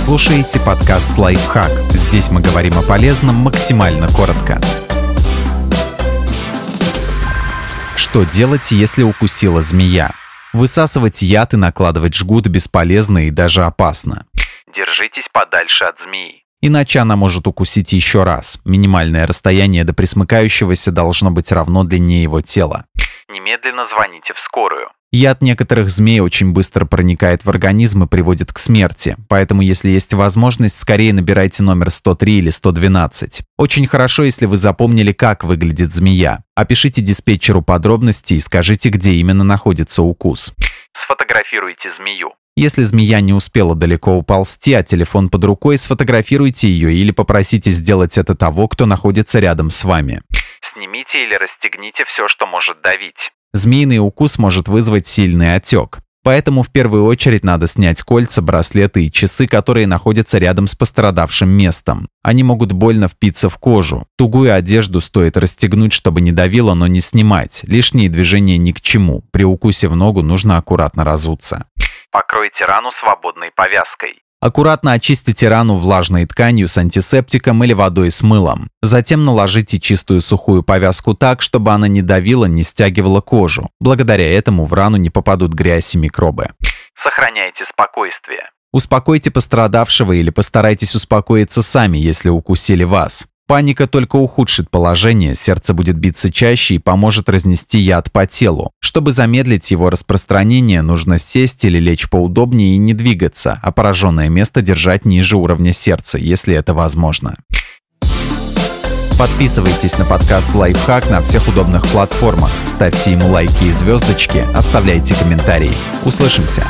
слушаете подкаст «Лайфхак». Здесь мы говорим о полезном максимально коротко. Что делать, если укусила змея? Высасывать яд и накладывать жгут бесполезно и даже опасно. Держитесь подальше от змеи. Иначе она может укусить еще раз. Минимальное расстояние до присмыкающегося должно быть равно длине его тела. Немедленно звоните в скорую. Яд некоторых змей очень быстро проникает в организм и приводит к смерти, поэтому если есть возможность, скорее набирайте номер 103 или 112. Очень хорошо, если вы запомнили, как выглядит змея. Опишите диспетчеру подробности и скажите, где именно находится укус. Сфотографируйте змею. Если змея не успела далеко уползти, а телефон под рукой, сфотографируйте ее или попросите сделать это того, кто находится рядом с вами. Снимите или расстегните все, что может давить. Змеиный укус может вызвать сильный отек. Поэтому в первую очередь надо снять кольца, браслеты и часы, которые находятся рядом с пострадавшим местом. Они могут больно впиться в кожу. Тугую одежду стоит расстегнуть, чтобы не давило, но не снимать. Лишние движения ни к чему. При укусе в ногу нужно аккуратно разуться. Покройте рану свободной повязкой. Аккуратно очистите рану влажной тканью с антисептиком или водой с мылом. Затем наложите чистую сухую повязку так, чтобы она не давила, не стягивала кожу. Благодаря этому в рану не попадут грязь и микробы. Сохраняйте спокойствие. Успокойте пострадавшего или постарайтесь успокоиться сами, если укусили вас. Паника только ухудшит положение, сердце будет биться чаще и поможет разнести яд по телу. Чтобы замедлить его распространение, нужно сесть или лечь поудобнее и не двигаться, а пораженное место держать ниже уровня сердца, если это возможно. Подписывайтесь на подкаст «Лайфхак» на всех удобных платформах, ставьте ему лайки и звездочки, оставляйте комментарии. Услышимся!